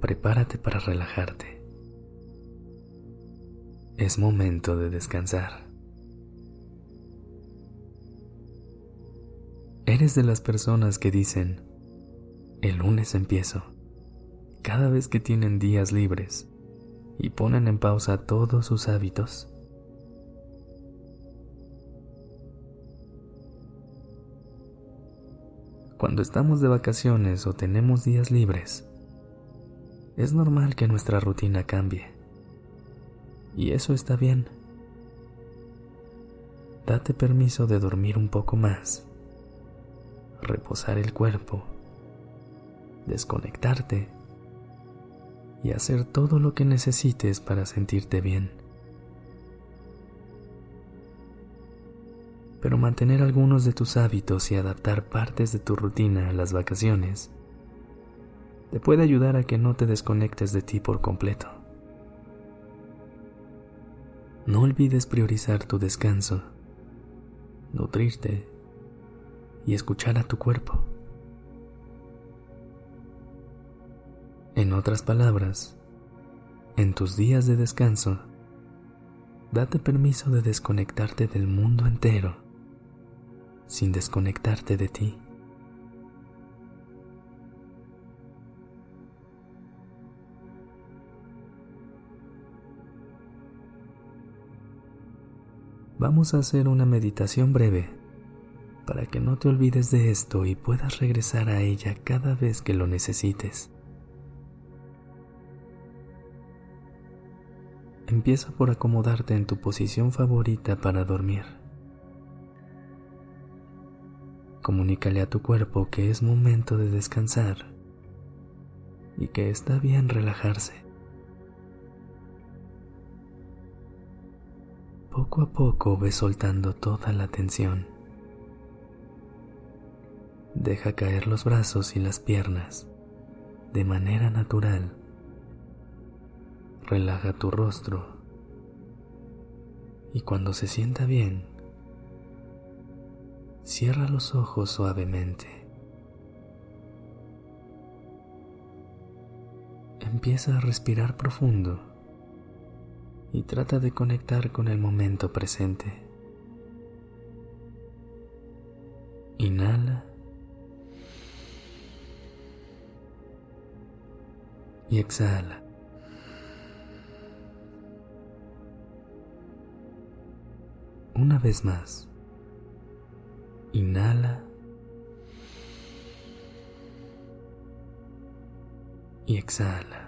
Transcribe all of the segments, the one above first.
Prepárate para relajarte. Es momento de descansar. Eres de las personas que dicen, el lunes empiezo, cada vez que tienen días libres y ponen en pausa todos sus hábitos. Cuando estamos de vacaciones o tenemos días libres, es normal que nuestra rutina cambie. Y eso está bien. Date permiso de dormir un poco más, reposar el cuerpo, desconectarte y hacer todo lo que necesites para sentirte bien. pero mantener algunos de tus hábitos y adaptar partes de tu rutina a las vacaciones te puede ayudar a que no te desconectes de ti por completo. No olvides priorizar tu descanso, nutrirte y escuchar a tu cuerpo. En otras palabras, en tus días de descanso, date permiso de desconectarte del mundo entero sin desconectarte de ti. Vamos a hacer una meditación breve para que no te olvides de esto y puedas regresar a ella cada vez que lo necesites. Empieza por acomodarte en tu posición favorita para dormir. Comunícale a tu cuerpo que es momento de descansar y que está bien relajarse. Poco a poco ve soltando toda la tensión. Deja caer los brazos y las piernas de manera natural. Relaja tu rostro y cuando se sienta bien, Cierra los ojos suavemente. Empieza a respirar profundo y trata de conectar con el momento presente. Inhala y exhala. Una vez más. Inhala. Y exhala.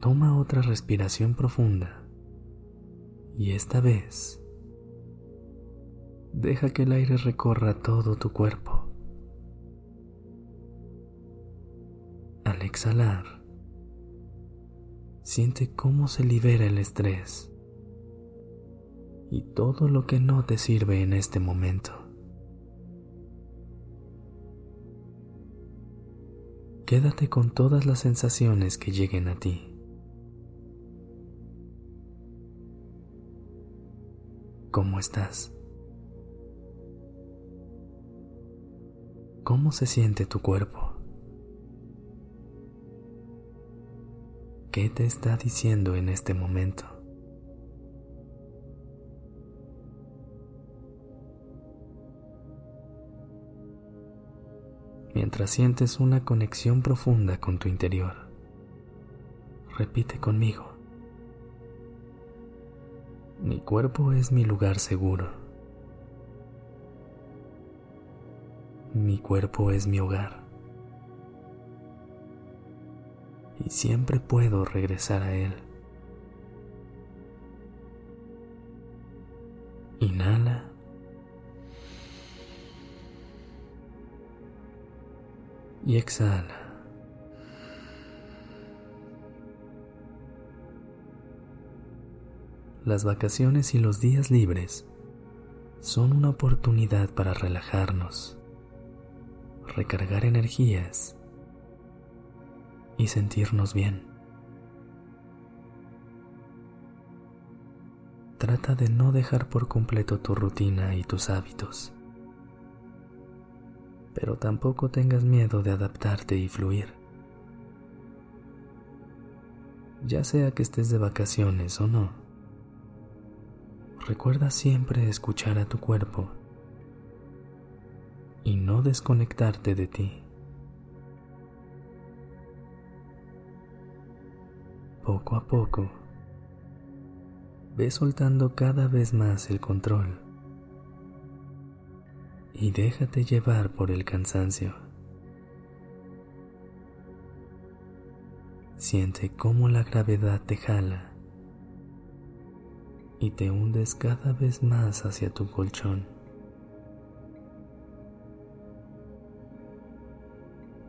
Toma otra respiración profunda y esta vez deja que el aire recorra todo tu cuerpo. Al exhalar, Siente cómo se libera el estrés y todo lo que no te sirve en este momento. Quédate con todas las sensaciones que lleguen a ti. ¿Cómo estás? ¿Cómo se siente tu cuerpo? ¿Qué te está diciendo en este momento? Mientras sientes una conexión profunda con tu interior, repite conmigo. Mi cuerpo es mi lugar seguro. Mi cuerpo es mi hogar. Y siempre puedo regresar a él. Inhala. Y exhala. Las vacaciones y los días libres son una oportunidad para relajarnos, recargar energías y sentirnos bien. Trata de no dejar por completo tu rutina y tus hábitos, pero tampoco tengas miedo de adaptarte y fluir. Ya sea que estés de vacaciones o no, recuerda siempre escuchar a tu cuerpo y no desconectarte de ti. Poco a poco, ve soltando cada vez más el control y déjate llevar por el cansancio. Siente cómo la gravedad te jala y te hundes cada vez más hacia tu colchón.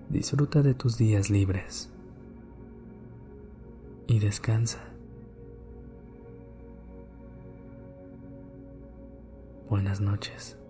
Disfruta de tus días libres y descansa. Buenas noches.